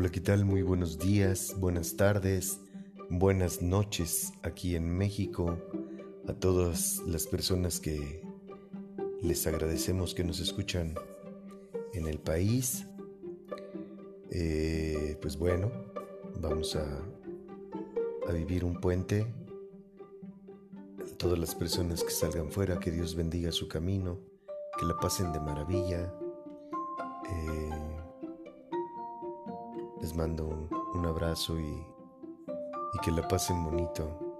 Hola, ¿qué tal? Muy buenos días, buenas tardes, buenas noches aquí en México. A todas las personas que les agradecemos que nos escuchan en el país. Eh, pues bueno, vamos a, a vivir un puente. Todas las personas que salgan fuera, que Dios bendiga su camino, que la pasen de maravilla. Eh, les mando un, abrazo y, y que la pasen bonito.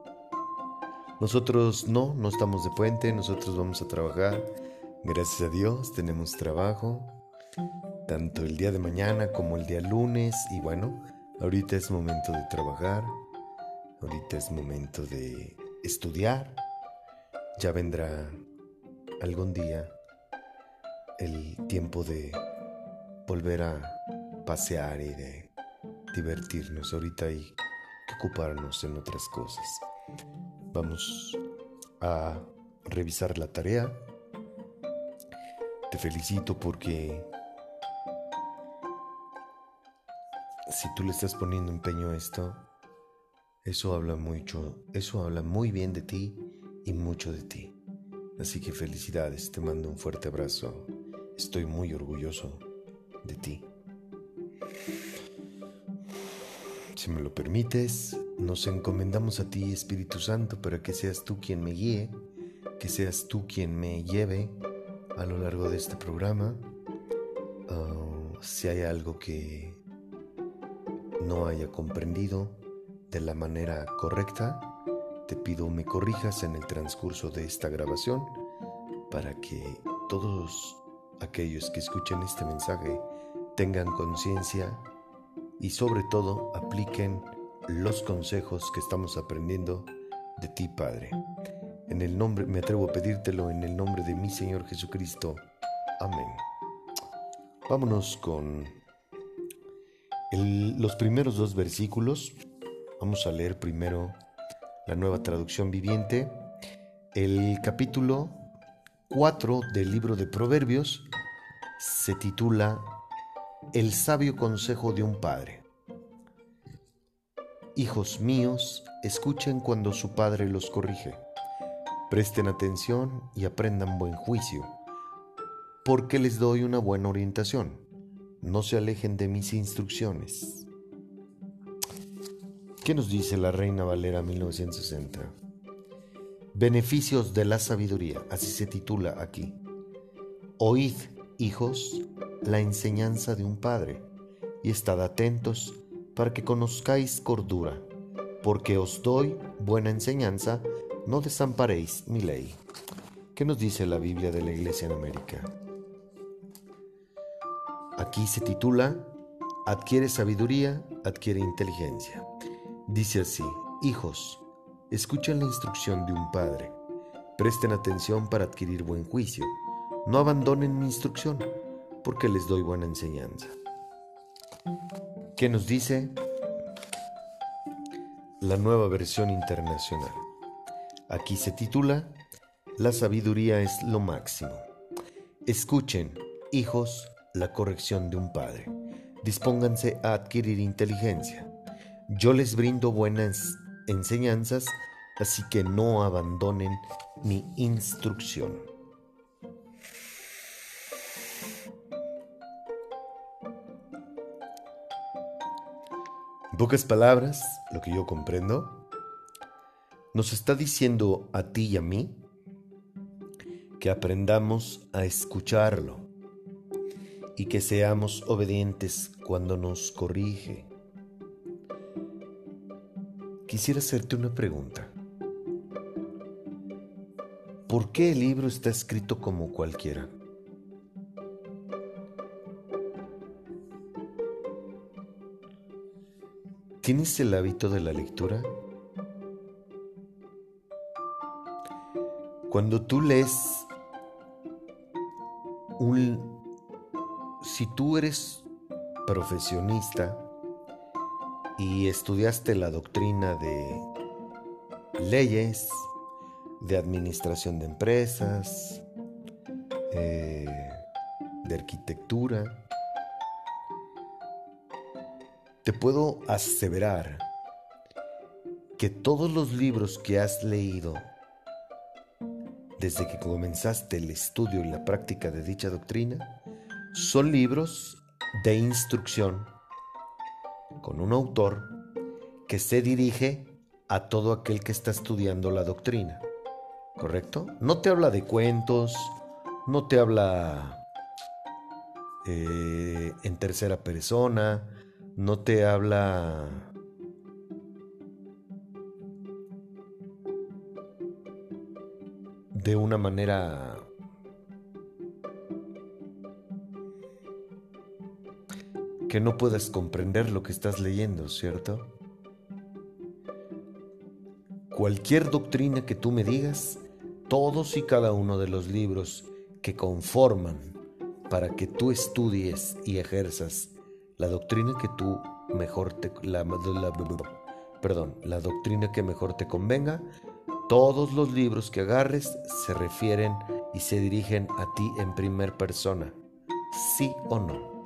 Nosotros no, no estamos de puente, nosotros vamos a trabajar. Gracias a Dios tenemos trabajo, tanto el día de mañana como el día lunes. Y bueno, ahorita es momento de trabajar, ahorita es momento de estudiar. Ya vendrá algún día el tiempo de volver a pasear y de divertirnos. Ahorita que ocuparnos en otras cosas. Vamos a revisar la tarea. Te felicito porque si tú le estás poniendo empeño a esto, eso habla mucho, eso habla muy bien de ti y mucho de ti. Así que felicidades, te mando un fuerte abrazo. Estoy muy orgulloso de ti. Si me lo permites, nos encomendamos a ti, Espíritu Santo, para que seas tú quien me guíe, que seas tú quien me lleve a lo largo de este programa. Ah, si hay algo que no haya comprendido de la manera correcta, te pido me corrijas en el transcurso de esta grabación para que todos aquellos que escuchen este mensaje tengan conciencia y sobre todo apliquen los consejos que estamos aprendiendo de ti, Padre. En el nombre, me atrevo a pedírtelo en el nombre de mi Señor Jesucristo. Amén. Vámonos con los primeros dos versículos. Vamos a leer primero la nueva traducción viviente. El capítulo 4 del libro de Proverbios se titula el sabio consejo de un padre. Hijos míos, escuchen cuando su padre los corrige. Presten atención y aprendan buen juicio, porque les doy una buena orientación. No se alejen de mis instrucciones. ¿Qué nos dice la Reina Valera 1960? Beneficios de la sabiduría, así se titula aquí. Oíd, hijos, la enseñanza de un padre, y estad atentos para que conozcáis cordura, porque os doy buena enseñanza, no desamparéis mi ley. ¿Qué nos dice la Biblia de la Iglesia en América? Aquí se titula Adquiere sabiduría, adquiere inteligencia. Dice así, hijos, escuchen la instrucción de un padre, presten atención para adquirir buen juicio, no abandonen mi instrucción porque les doy buena enseñanza. ¿Qué nos dice la nueva versión internacional? Aquí se titula La sabiduría es lo máximo. Escuchen, hijos, la corrección de un padre. Dispónganse a adquirir inteligencia. Yo les brindo buenas enseñanzas, así que no abandonen mi instrucción. Pocas palabras, lo que yo comprendo, nos está diciendo a ti y a mí que aprendamos a escucharlo y que seamos obedientes cuando nos corrige. Quisiera hacerte una pregunta. ¿Por qué el libro está escrito como cualquiera? ¿Tienes el hábito de la lectura? Cuando tú lees un... Si tú eres profesionista y estudiaste la doctrina de leyes, de administración de empresas, eh, de arquitectura, te puedo aseverar que todos los libros que has leído desde que comenzaste el estudio y la práctica de dicha doctrina son libros de instrucción con un autor que se dirige a todo aquel que está estudiando la doctrina. ¿Correcto? No te habla de cuentos, no te habla eh, en tercera persona, no te habla de una manera que no puedas comprender lo que estás leyendo, ¿cierto? Cualquier doctrina que tú me digas, todos y cada uno de los libros que conforman para que tú estudies y ejerzas la doctrina que tú mejor te la, perdón, la doctrina que mejor te convenga, todos los libros que agarres se refieren y se dirigen a ti en primer persona, sí o no.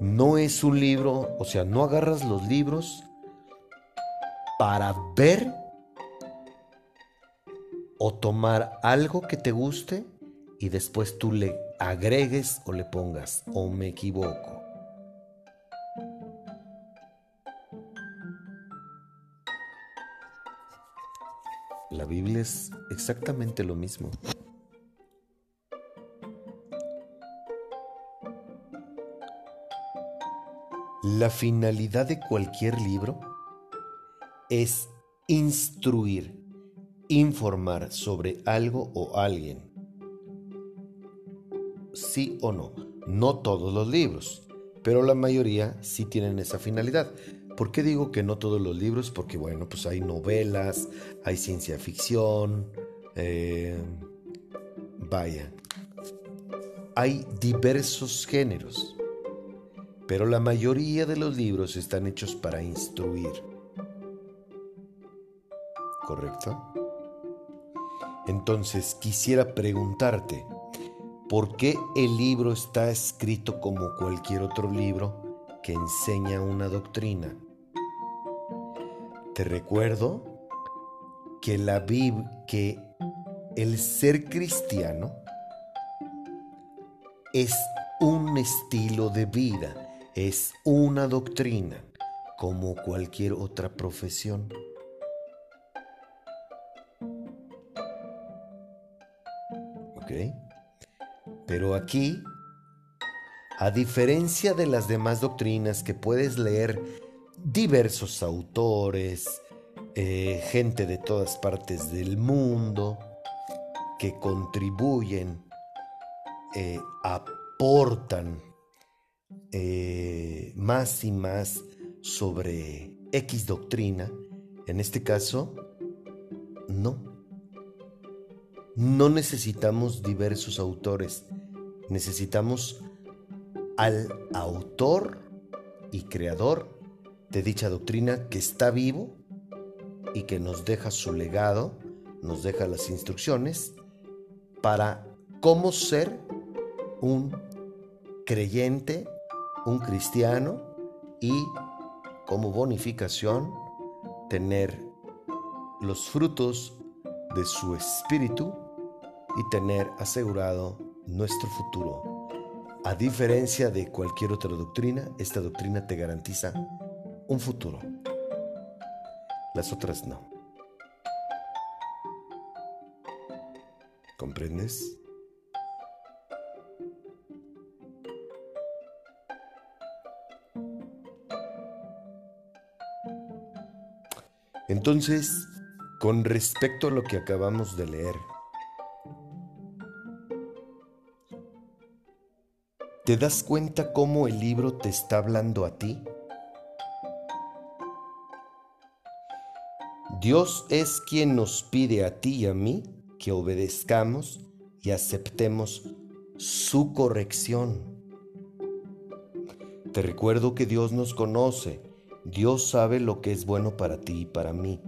no es un libro, o sea, no agarras los libros para ver o tomar algo que te guste y después tú le agregues o le pongas, o me equivoco. La Biblia es exactamente lo mismo. La finalidad de cualquier libro es instruir, informar sobre algo o alguien. Sí o no. No todos los libros, pero la mayoría sí tienen esa finalidad. ¿Por qué digo que no todos los libros? Porque bueno, pues hay novelas, hay ciencia ficción, eh, vaya, hay diversos géneros pero la mayoría de los libros están hechos para instruir. ¿Correcto? Entonces quisiera preguntarte, ¿por qué el libro está escrito como cualquier otro libro que enseña una doctrina? Te recuerdo que la Biblia, que el ser cristiano es un estilo de vida es una doctrina como cualquier otra profesión. ¿Ok? Pero aquí, a diferencia de las demás doctrinas que puedes leer diversos autores, eh, gente de todas partes del mundo, que contribuyen, eh, aportan eh, más y más sobre X doctrina, en este caso, no. No necesitamos diversos autores, necesitamos al autor y creador de dicha doctrina que está vivo y que nos deja su legado, nos deja las instrucciones para cómo ser un creyente un cristiano y como bonificación tener los frutos de su espíritu y tener asegurado nuestro futuro. A diferencia de cualquier otra doctrina, esta doctrina te garantiza un futuro. Las otras no. ¿Comprendes? Entonces, con respecto a lo que acabamos de leer, ¿te das cuenta cómo el libro te está hablando a ti? Dios es quien nos pide a ti y a mí que obedezcamos y aceptemos su corrección. Te recuerdo que Dios nos conoce Dios sabe lo que es bueno para ti y para mí,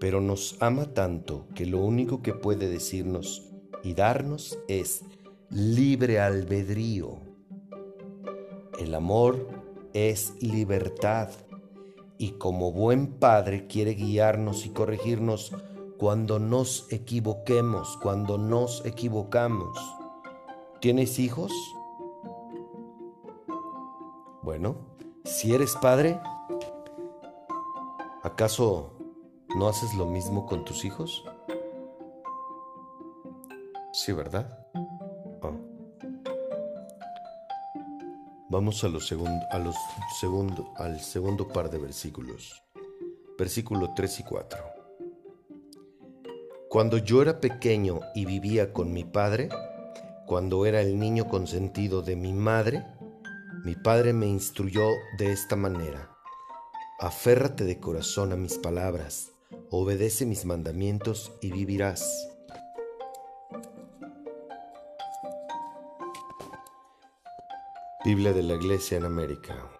pero nos ama tanto que lo único que puede decirnos y darnos es libre albedrío. El amor es libertad y como buen padre quiere guiarnos y corregirnos cuando nos equivoquemos, cuando nos equivocamos. ¿Tienes hijos? Bueno, si eres padre, ¿acaso no haces lo mismo con tus hijos? Sí, ¿verdad? Vamos a, los segundo, segundo, al segundo par de versículos. Versículo 3 y 4. Cuando yo era pequeño y vivía con mi padre, cuando era el niño consentido de mi madre, mi padre me instruyó de esta manera. Aférrate de corazón a mis palabras, obedece mis mandamientos y vivirás. De la Iglesia en América.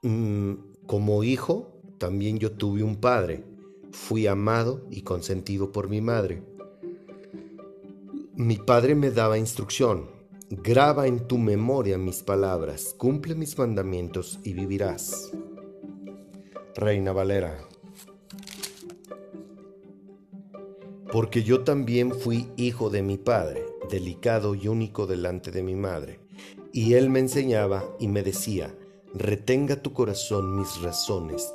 Mm, como hijo, también yo tuve un padre. Fui amado y consentido por mi madre. Mi padre me daba instrucción. Graba en tu memoria mis palabras, cumple mis mandamientos y vivirás. Reina Valera. Porque yo también fui hijo de mi padre, delicado y único delante de mi madre y él me enseñaba y me decía, retenga tu corazón mis razones,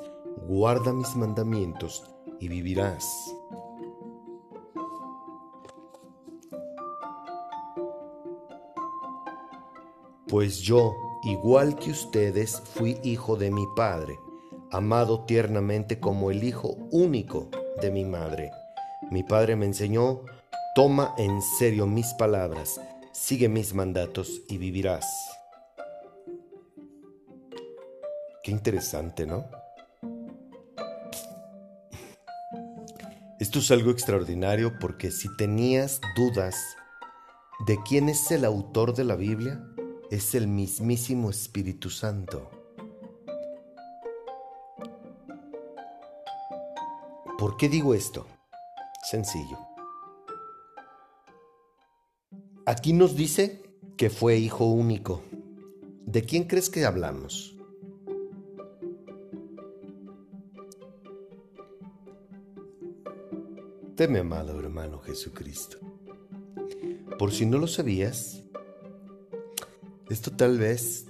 guarda mis mandamientos y vivirás. Pues yo, igual que ustedes, fui hijo de mi padre, amado tiernamente como el hijo único de mi madre. Mi padre me enseñó, toma en serio mis palabras, sigue mis mandatos y vivirás. Qué interesante, ¿no? Esto es algo extraordinario porque si tenías dudas de quién es el autor de la Biblia, es el mismísimo Espíritu Santo. ¿Por qué digo esto? Sencillo. Aquí nos dice que fue hijo único. ¿De quién crees que hablamos? De mi amado hermano Jesucristo. Por si no lo sabías, esto tal vez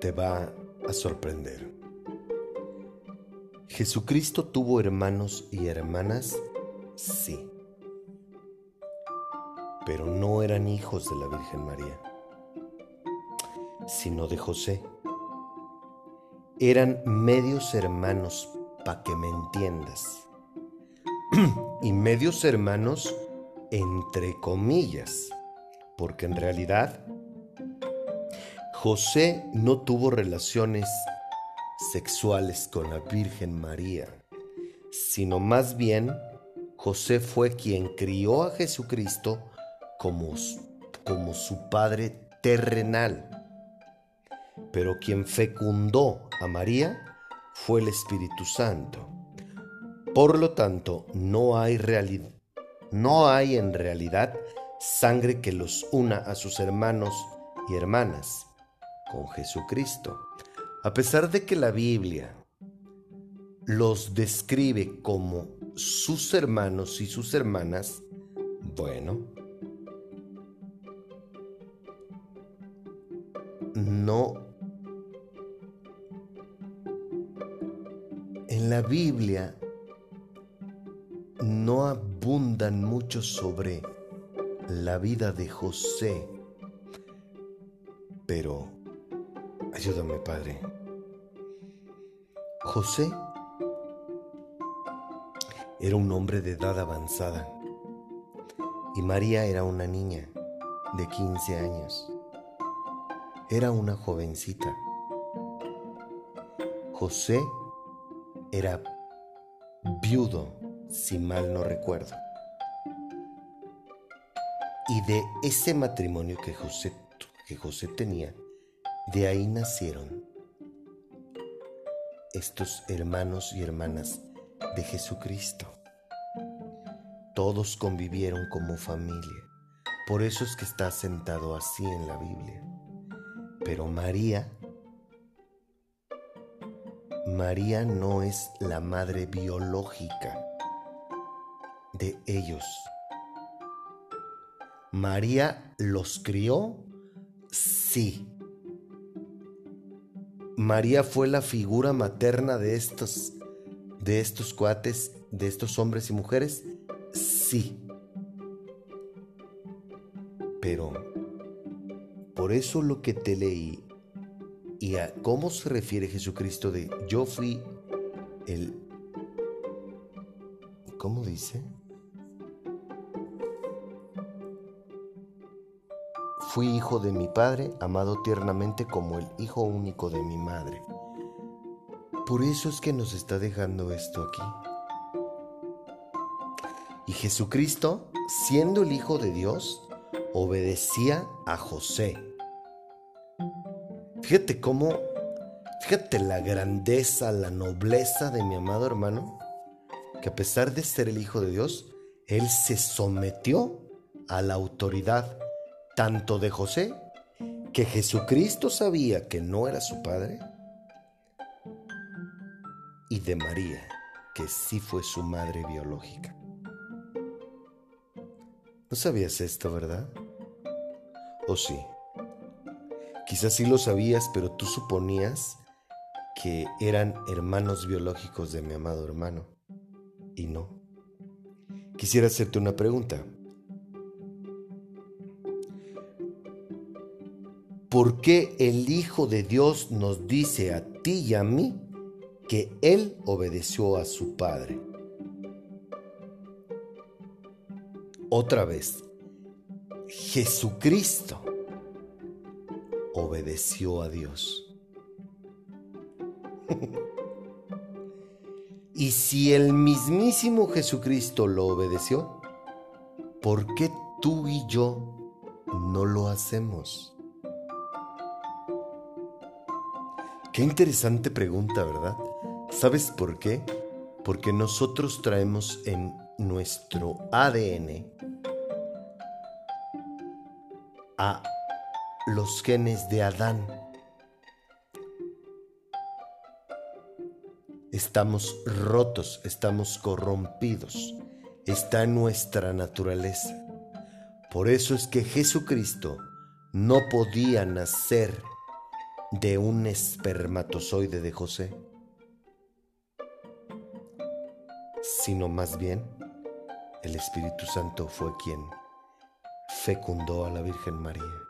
te va a sorprender. ¿Jesucristo tuvo hermanos y hermanas? Sí pero no eran hijos de la Virgen María, sino de José. Eran medios hermanos, para que me entiendas. y medios hermanos entre comillas, porque en realidad José no tuvo relaciones sexuales con la Virgen María, sino más bien José fue quien crió a Jesucristo como, como su padre terrenal. Pero quien fecundó a María fue el Espíritu Santo. Por lo tanto, no hay realidad, no hay en realidad sangre que los una a sus hermanos y hermanas con Jesucristo. A pesar de que la Biblia los describe como sus hermanos y sus hermanas, bueno, no... En la Biblia no abundan mucho sobre la vida de José, pero ayúdame Padre. José era un hombre de edad avanzada y María era una niña de 15 años. Era una jovencita. José era viudo, si mal no recuerdo. Y de ese matrimonio que José, que José tenía, de ahí nacieron estos hermanos y hermanas de Jesucristo. Todos convivieron como familia. Por eso es que está sentado así en la Biblia Pero María, María no es la madre biológica de ellos. María los crió, sí. María fue la figura materna de estos, de estos cuates, de estos hombres y mujeres, sí. Pero por eso lo que te leí y a cómo se refiere Jesucristo de yo fui el... ¿Cómo dice? Fui hijo de mi padre, amado tiernamente como el hijo único de mi madre. Por eso es que nos está dejando esto aquí. Y Jesucristo, siendo el Hijo de Dios, obedecía a José. Fíjate cómo, fíjate la grandeza, la nobleza de mi amado hermano, que a pesar de ser el Hijo de Dios, él se sometió a la autoridad tanto de José, que Jesucristo sabía que no era su padre, y de María, que sí fue su madre biológica. ¿No sabías esto, verdad? ¿O sí? Quizás sí lo sabías, pero tú suponías que eran hermanos biológicos de mi amado hermano. Y no. Quisiera hacerte una pregunta. ¿Por qué el Hijo de Dios nos dice a ti y a mí que Él obedeció a su Padre? Otra vez, Jesucristo obedeció a Dios. y si el mismísimo Jesucristo lo obedeció, ¿por qué tú y yo no lo hacemos? Qué interesante pregunta, ¿verdad? ¿Sabes por qué? Porque nosotros traemos en nuestro ADN a los genes de Adán. Estamos rotos, estamos corrompidos, está en nuestra naturaleza. Por eso es que Jesucristo no podía nacer de un espermatozoide de José, sino más bien el Espíritu Santo fue quien fecundó a la Virgen María.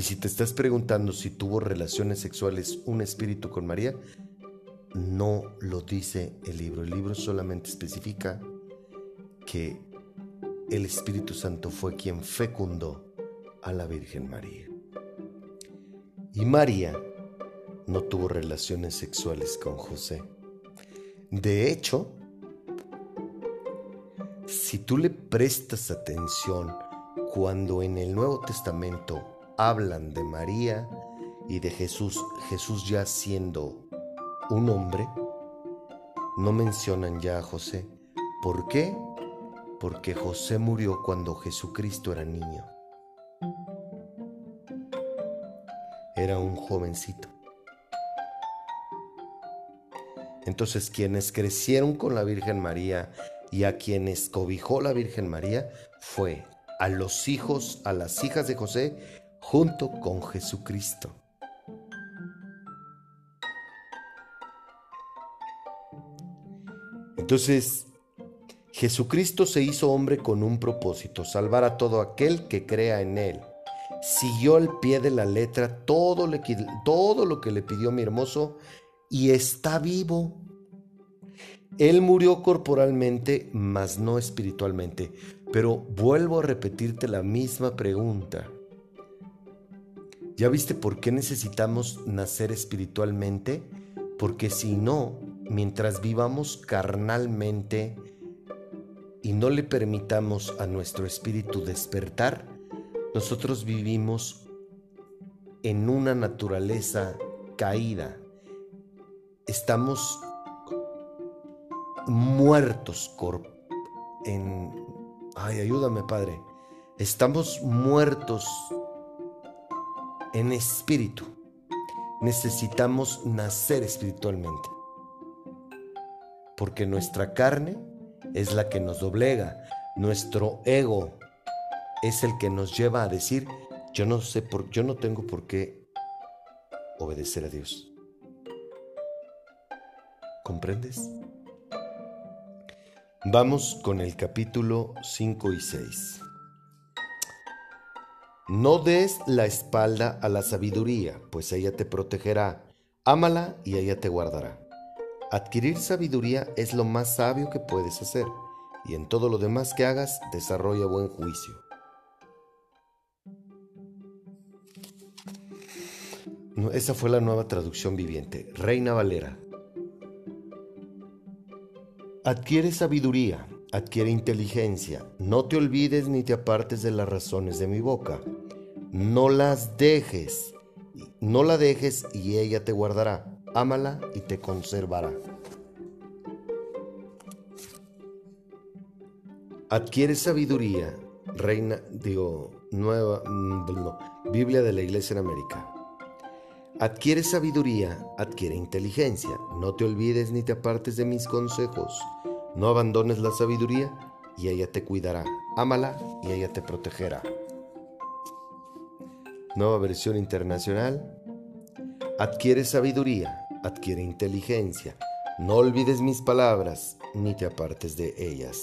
Y si te estás preguntando si tuvo relaciones sexuales un espíritu con María, no lo dice el libro. El libro solamente especifica que el Espíritu Santo fue quien fecundó a la Virgen María. Y María no tuvo relaciones sexuales con José. De hecho, si tú le prestas atención cuando en el Nuevo Testamento hablan de María y de Jesús, Jesús ya siendo un hombre, no mencionan ya a José. ¿Por qué? porque José murió cuando Jesucristo era niño. Era un jovencito. Entonces quienes crecieron con la Virgen María y a quienes cobijó la Virgen María fue a los hijos, a las hijas de José, junto con Jesucristo. Entonces, Jesucristo se hizo hombre con un propósito, salvar a todo aquel que crea en Él. Siguió al pie de la letra todo, lo que le pidió mi hermoso y está vivo. Él murió corporalmente, mas no espiritualmente. Pero vuelvo a repetirte la misma pregunta. ¿Ya viste por qué necesitamos nacer espiritualmente? Porque si no, mientras vivamos carnalmente, y no le permitamos a nuestro espíritu despertar, nosotros vivimos en una naturaleza caída. Estamos muertos en... Ay, ayúdame, Padre. Estamos muertos en espíritu. Necesitamos nacer espiritualmente. Porque nuestra carne es la que nos doblega. Nuestro ego es el que nos lleva a decir, yo no sé por yo no tengo por qué obedecer a Dios. ¿Comprendes? Vamos con el capítulo 5 y 6. No des la espalda a la sabiduría, pues ella te protegerá. Ámala y ella te guardará. Adquirir sabiduría es lo más sabio que puedes hacer, y en todo lo demás que hagas desarrolla buen juicio. Esa fue la nueva traducción viviente, Reina Valera, Adquiere sabiduría, adquiere inteligencia, no te olvides ni te apartes de las razones de mi boca. No las dejes, no la dejes y ella te guardará. Ámala y te conservará. Adquiere sabiduría, reina, digo, nueva, mm, Biblia de la Iglesia en América. Adquiere sabiduría, adquiere inteligencia. No te olvides ni te apartes de mis consejos. No abandones la sabiduría y ella te cuidará. Ámala y ella te protegerá. Nueva versión internacional. Adquiere sabiduría, adquiere inteligencia. No olvides mis palabras ni te apartes de ellas.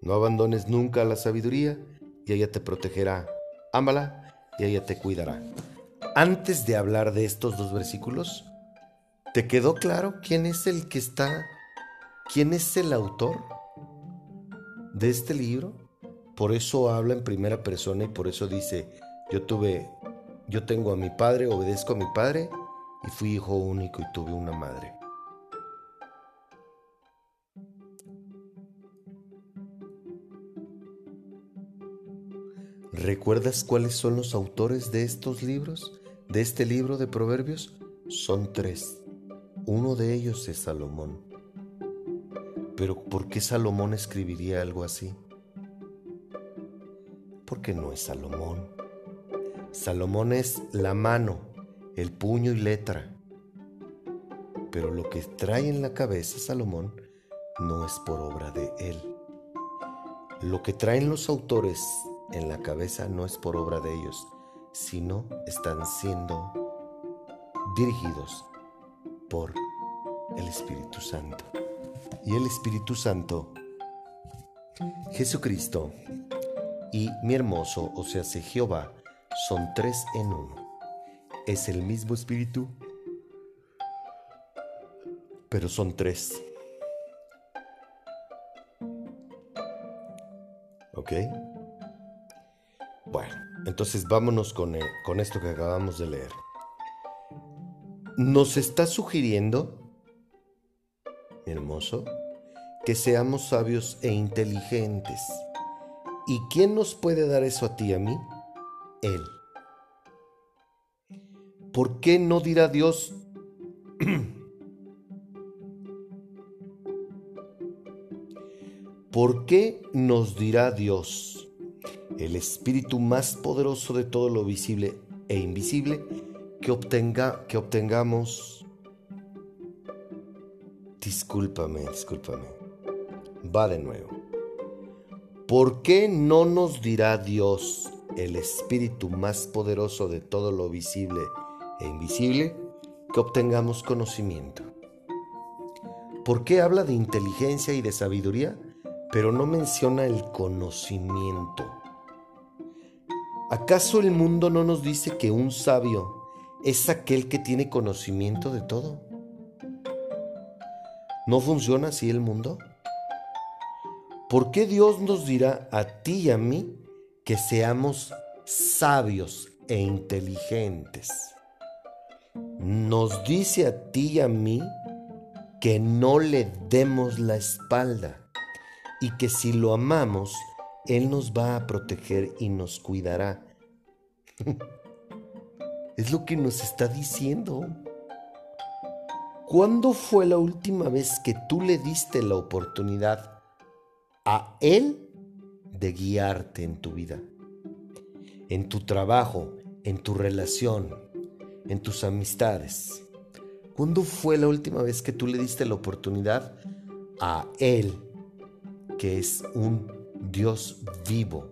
No abandones nunca la sabiduría y ella te protegerá. Ámala y ella te cuidará antes de hablar de estos dos versículos, ¿te quedó claro quién es el que está, quién es el autor de este libro? Por eso habla en primera persona y por eso dice, yo tuve, yo tengo a mi padre, obedezco a mi padre y fui hijo único y tuve una madre. ¿Recuerdas cuáles son los autores de estos libros? de este libro de Proverbios son tres. Uno de ellos es Salomón. Pero ¿por qué Salomón escribiría algo así? Porque no es Salomón. Salomón es la mano, el puño y letra. Pero lo que trae en la cabeza Salomón no es por obra de él. Lo que traen los autores en la cabeza no es por obra de ellos, sino están siendo dirigidos por el Espíritu Santo. Y el Espíritu Santo, Jesucristo y mi hermoso, o sea, Jehová, son tres en uno. Es el mismo Espíritu, pero son tres. ¿Ok? Bueno. Entonces vámonos con, con esto que acabamos de leer. Nos está sugiriendo, hermoso, que seamos sabios e inteligentes. ¿Y quién nos puede dar eso a ti y a mí? Él. ¿Por qué no dirá Dios? ¿Por qué nos dirá Dios? el espíritu más poderoso de todo lo visible e invisible, que, obtenga, que obtengamos... Discúlpame, discúlpame. Va de nuevo. ¿Por qué no nos dirá Dios, el espíritu más poderoso de todo lo visible e invisible, que obtengamos conocimiento? ¿Por qué habla de inteligencia y de sabiduría, pero no menciona el conocimiento? ¿Acaso el mundo no nos dice que un sabio es aquel que tiene conocimiento de todo? ¿No funciona así el mundo? ¿Por qué Dios nos dirá a ti y a mí que seamos sabios e inteligentes? Nos dice a ti y a mí que no le demos la espalda y que si lo amamos, él nos va a proteger y nos cuidará. es lo que nos está diciendo. ¿Cuándo fue la última vez que tú le diste la oportunidad a Él de guiarte en tu vida? en tu trabajo, en tu relación, en tus amistades. ¿Cuándo fue la última vez que tú le diste la oportunidad a Él, que es un Dios vivo?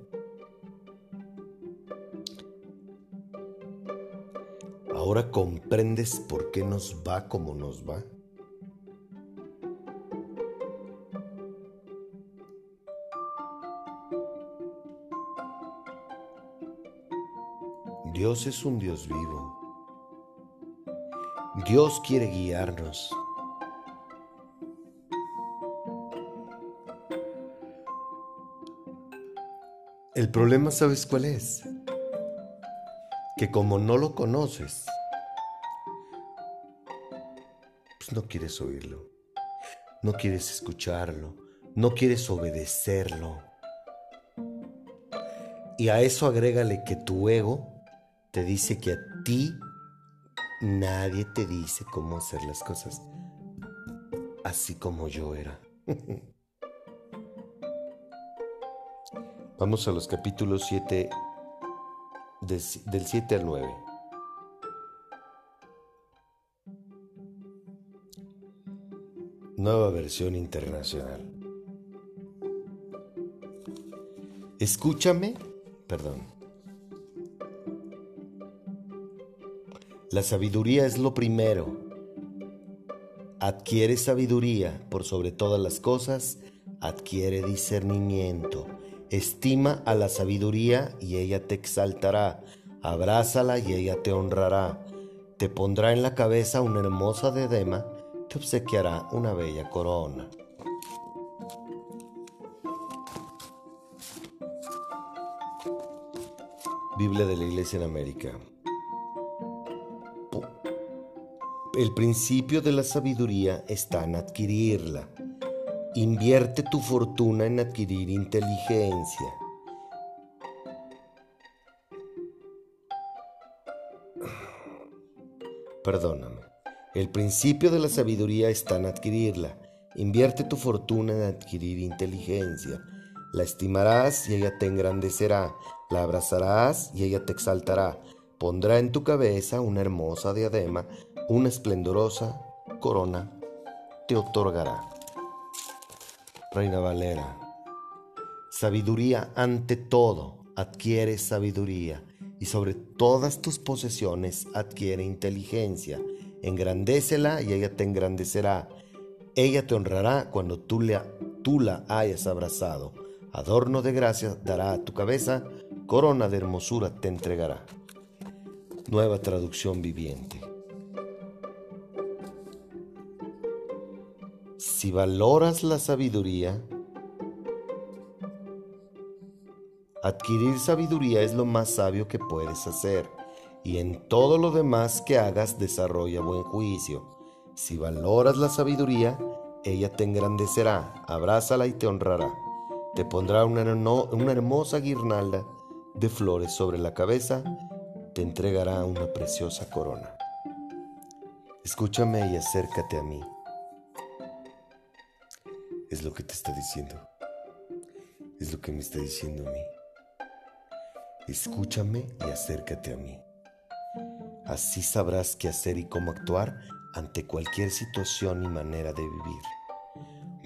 ¿Ahora comprendes por qué nos va como nos va? Dios es un Dios vivo. Dios quiere guiarnos. El problema, ¿sabes cuál es? Que como no lo conoces, pues no quieres oírlo, no quieres escucharlo, no quieres obedecerlo. Y a eso agrégale que tu ego te dice que a ti nadie te dice cómo hacer las cosas, así como yo era. Vamos a los capítulos 7, del 7 al 9. Nueva versión internacional. Escúchame, perdón. La sabiduría es lo primero. Adquiere sabiduría por sobre todas las cosas, adquiere discernimiento. Estima a la sabiduría y ella te exaltará. Abrázala y ella te honrará. Te pondrá en la cabeza una hermosa diadema, te obsequiará una bella corona. Biblia de la Iglesia en América. El principio de la sabiduría está en adquirirla. Invierte tu fortuna en adquirir inteligencia. Perdóname. El principio de la sabiduría está en adquirirla. Invierte tu fortuna en adquirir inteligencia. La estimarás y ella te engrandecerá. La abrazarás y ella te exaltará. Pondrá en tu cabeza una hermosa diadema una esplendorosa corona te otorgará. Reina Valera, sabiduría ante todo, adquiere sabiduría y sobre todas tus posesiones adquiere inteligencia. Engrandécela y ella te engrandecerá. Ella te honrará cuando tú, tú la hayas abrazado. Adorno de gracia dará a tu cabeza, corona de hermosura te entregará. Nueva traducción viviente. Si valoras la sabiduría, adquirir sabiduría es lo más sabio que puedes hacer, y en todo lo demás que hagas desarrolla buen juicio. Si valoras la sabiduría, ella te engrandecerá, abrázala y te honrará. Te pondrá una, una hermosa guirnalda de flores sobre la cabeza, te entregará una preciosa corona. Escúchame y acércate a mí es lo que te está diciendo. Es lo que me está diciendo a mí. Escúchame y acércate a mí. Así sabrás qué hacer y cómo actuar ante cualquier situación y manera de vivir.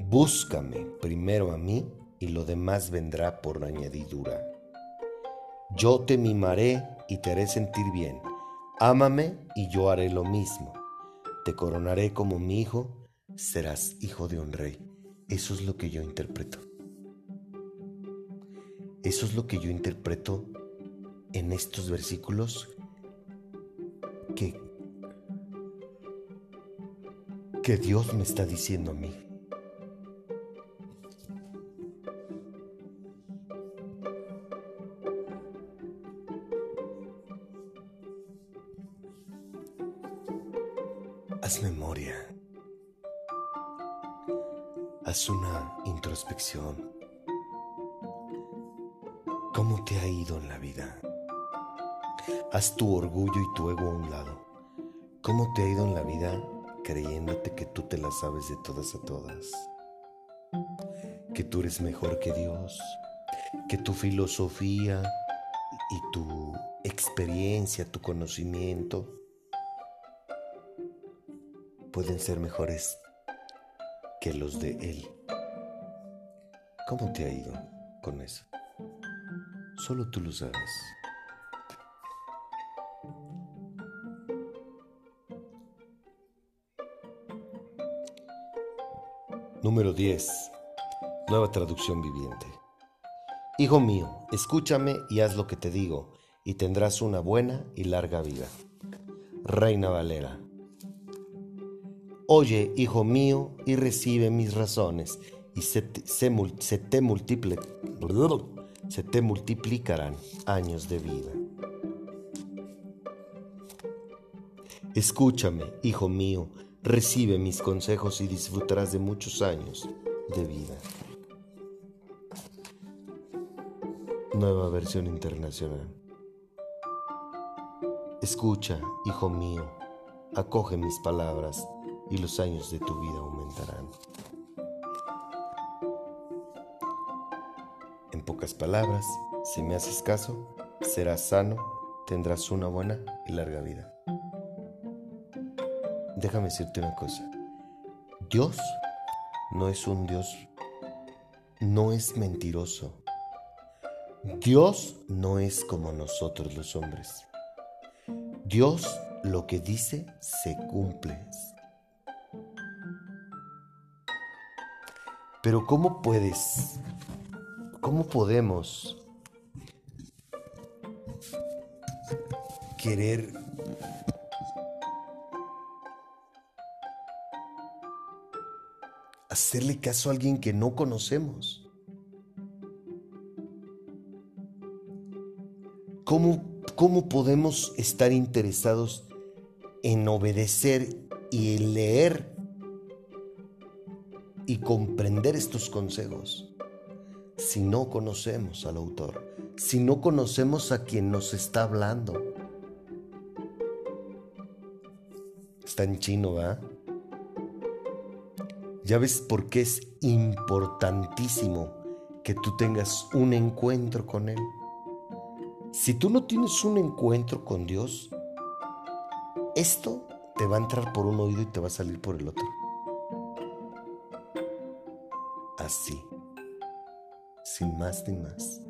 Búscame primero a mí y lo demás vendrá por añadidura. Yo te mimaré y te haré sentir bien. Ámame y yo haré lo mismo. Te coronaré como mi hijo, serás hijo de un rey. Eso es lo que yo interpreto. Eso es lo que yo interpreto en estos versículos que, que Dios me está diciendo a mí. Tu orgullo y tu ego a un lado. ¿Cómo te ha ido en la vida creyéndote que tú te la sabes de todas a todas? Que tú eres mejor que Dios, que tu filosofía y tu experiencia, tu conocimiento pueden ser mejores que los de Él. ¿Cómo te ha ido con eso? Solo tú lo sabes. Número 10. Nueva traducción viviente. Hijo mío, escúchame y haz lo que te digo, y tendrás una buena y larga vida. Reina Valera. Oye, hijo mío, y recibe mis razones, y se te, se, te se te multiplicarán años de vida. Escúchame, hijo mío, recibe mis consejos y disfrutarás de muchos años de vida. Nueva versión internacional. Escucha, hijo mío, acoge mis palabras y los años de tu vida aumentarán. En pocas palabras, si me haces caso, serás sano, tendrás una buena y larga vida. Déjame decirte una cosa. Dios no es un Dios, no es mentiroso. Dios no es como nosotros los hombres. Dios lo que dice se cumple. Pero ¿cómo puedes? ¿Cómo podemos querer hacerle caso a alguien que no conocemos? ¿Cómo, ¿Cómo podemos estar interesados en obedecer y leer y comprender estos consejos si no conocemos al autor, si no conocemos a quien nos está hablando. Está en chino, ¿verdad? Ya ves por qué es importantísimo que tú tengas un encuentro con Él. Si tú no tienes un encuentro con Dios, esto te va a entrar por un oído y te va a salir por el otro. así, sin más ni más.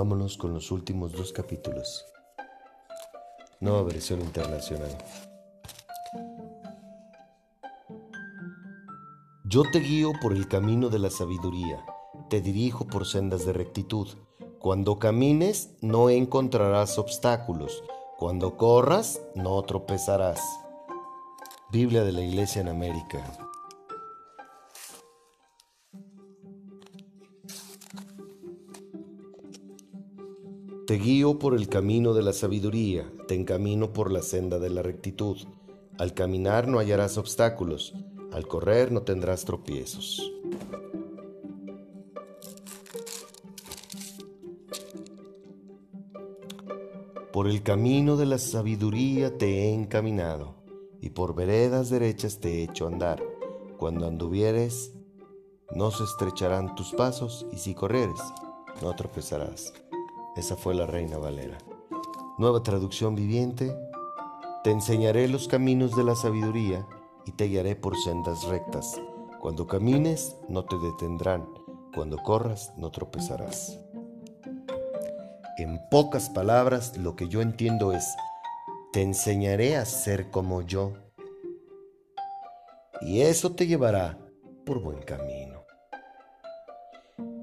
Vámonos con los últimos dos capítulos. Nueva versión internacional. Yo te guío por el camino de la sabiduría, te dirijo por sendas de rectitud cuando camines no encontrarás obstáculos. Cuando corras no tropezarás. Biblia de la Iglesia en América. Te guío por el camino de la sabiduría, te encamino por la senda de la rectitud. Al caminar no hallarás obstáculos, al correr no tendrás tropiezos. Por el camino de la sabiduría te he encaminado, y por veredas derechas te he hecho andar. Cuando anduvieres, no se estrecharán tus pasos, y si corrieres, no tropezarás. Esa fue la Reina Valera. Nueva traducción viviente. Te enseñaré los caminos de la sabiduría y te guiaré por sendas rectas. Cuando camines, no te detendrán. Cuando corras, no tropezarás. En pocas palabras, lo que yo entiendo es, te enseñaré a ser como yo. Y eso te llevará por buen camino.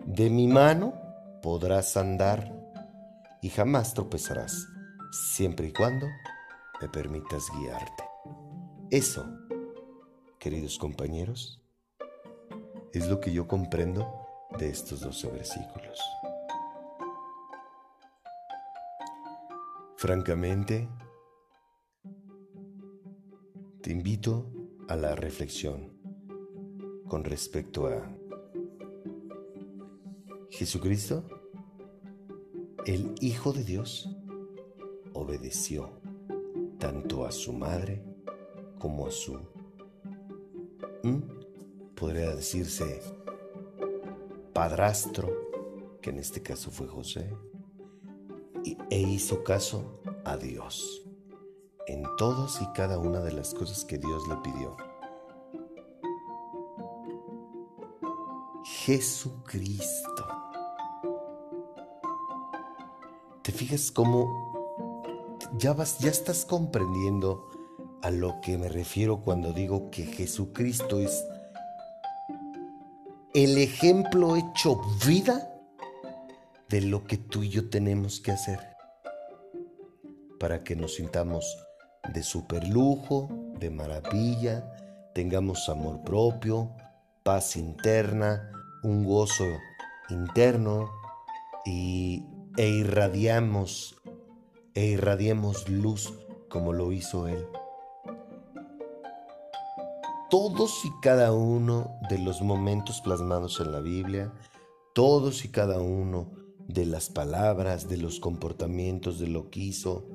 De mi mano podrás andar y jamás tropezarás, siempre y cuando me permitas guiarte. Eso, queridos compañeros, es lo que yo comprendo de estos 12 versículos. Francamente, te invito a la reflexión con respecto a Jesucristo, el Hijo de Dios, obedeció tanto a su madre como a su podría decirse padrastro, que en este caso fue José, e hizo caso a Dios en todas y cada una de las cosas que Dios le pidió. Jesucristo. Fijas cómo ya vas, ya estás comprendiendo a lo que me refiero cuando digo que Jesucristo es el ejemplo hecho vida de lo que tú y yo tenemos que hacer para que nos sintamos de super lujo, de maravilla, tengamos amor propio, paz interna, un gozo interno y, e irradiamos e irradiemos luz como lo hizo él. Todos y cada uno de los momentos plasmados en la Biblia, todos y cada uno de las palabras, de los comportamientos, de lo que hizo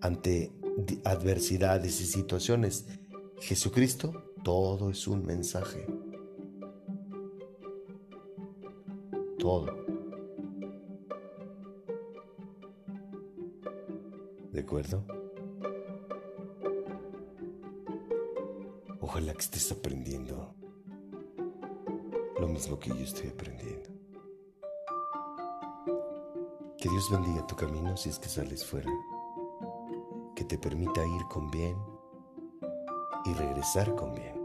ante adversidades y situaciones. Jesucristo, todo es un mensaje. Todo. ¿De acuerdo? Ojalá que estés aprendiendo lo mismo que yo estoy aprendiendo. Que Dios bendiga tu camino si es que sales fuera que te permita ir con bien y regresar con bien.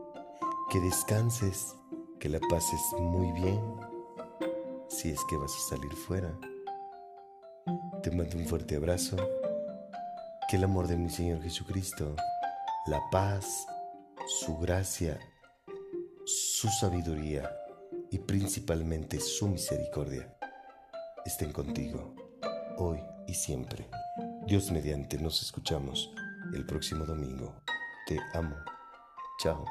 Que descanses, que la pases muy bien si es que vas a salir fuera. Te mando un fuerte abrazo. Que el amor de mi Señor Jesucristo, la paz, su gracia, su sabiduría y principalmente su misericordia estén contigo hoy y siempre. Dios mediante nos escuchamos el próximo domingo. Te amo. Chao.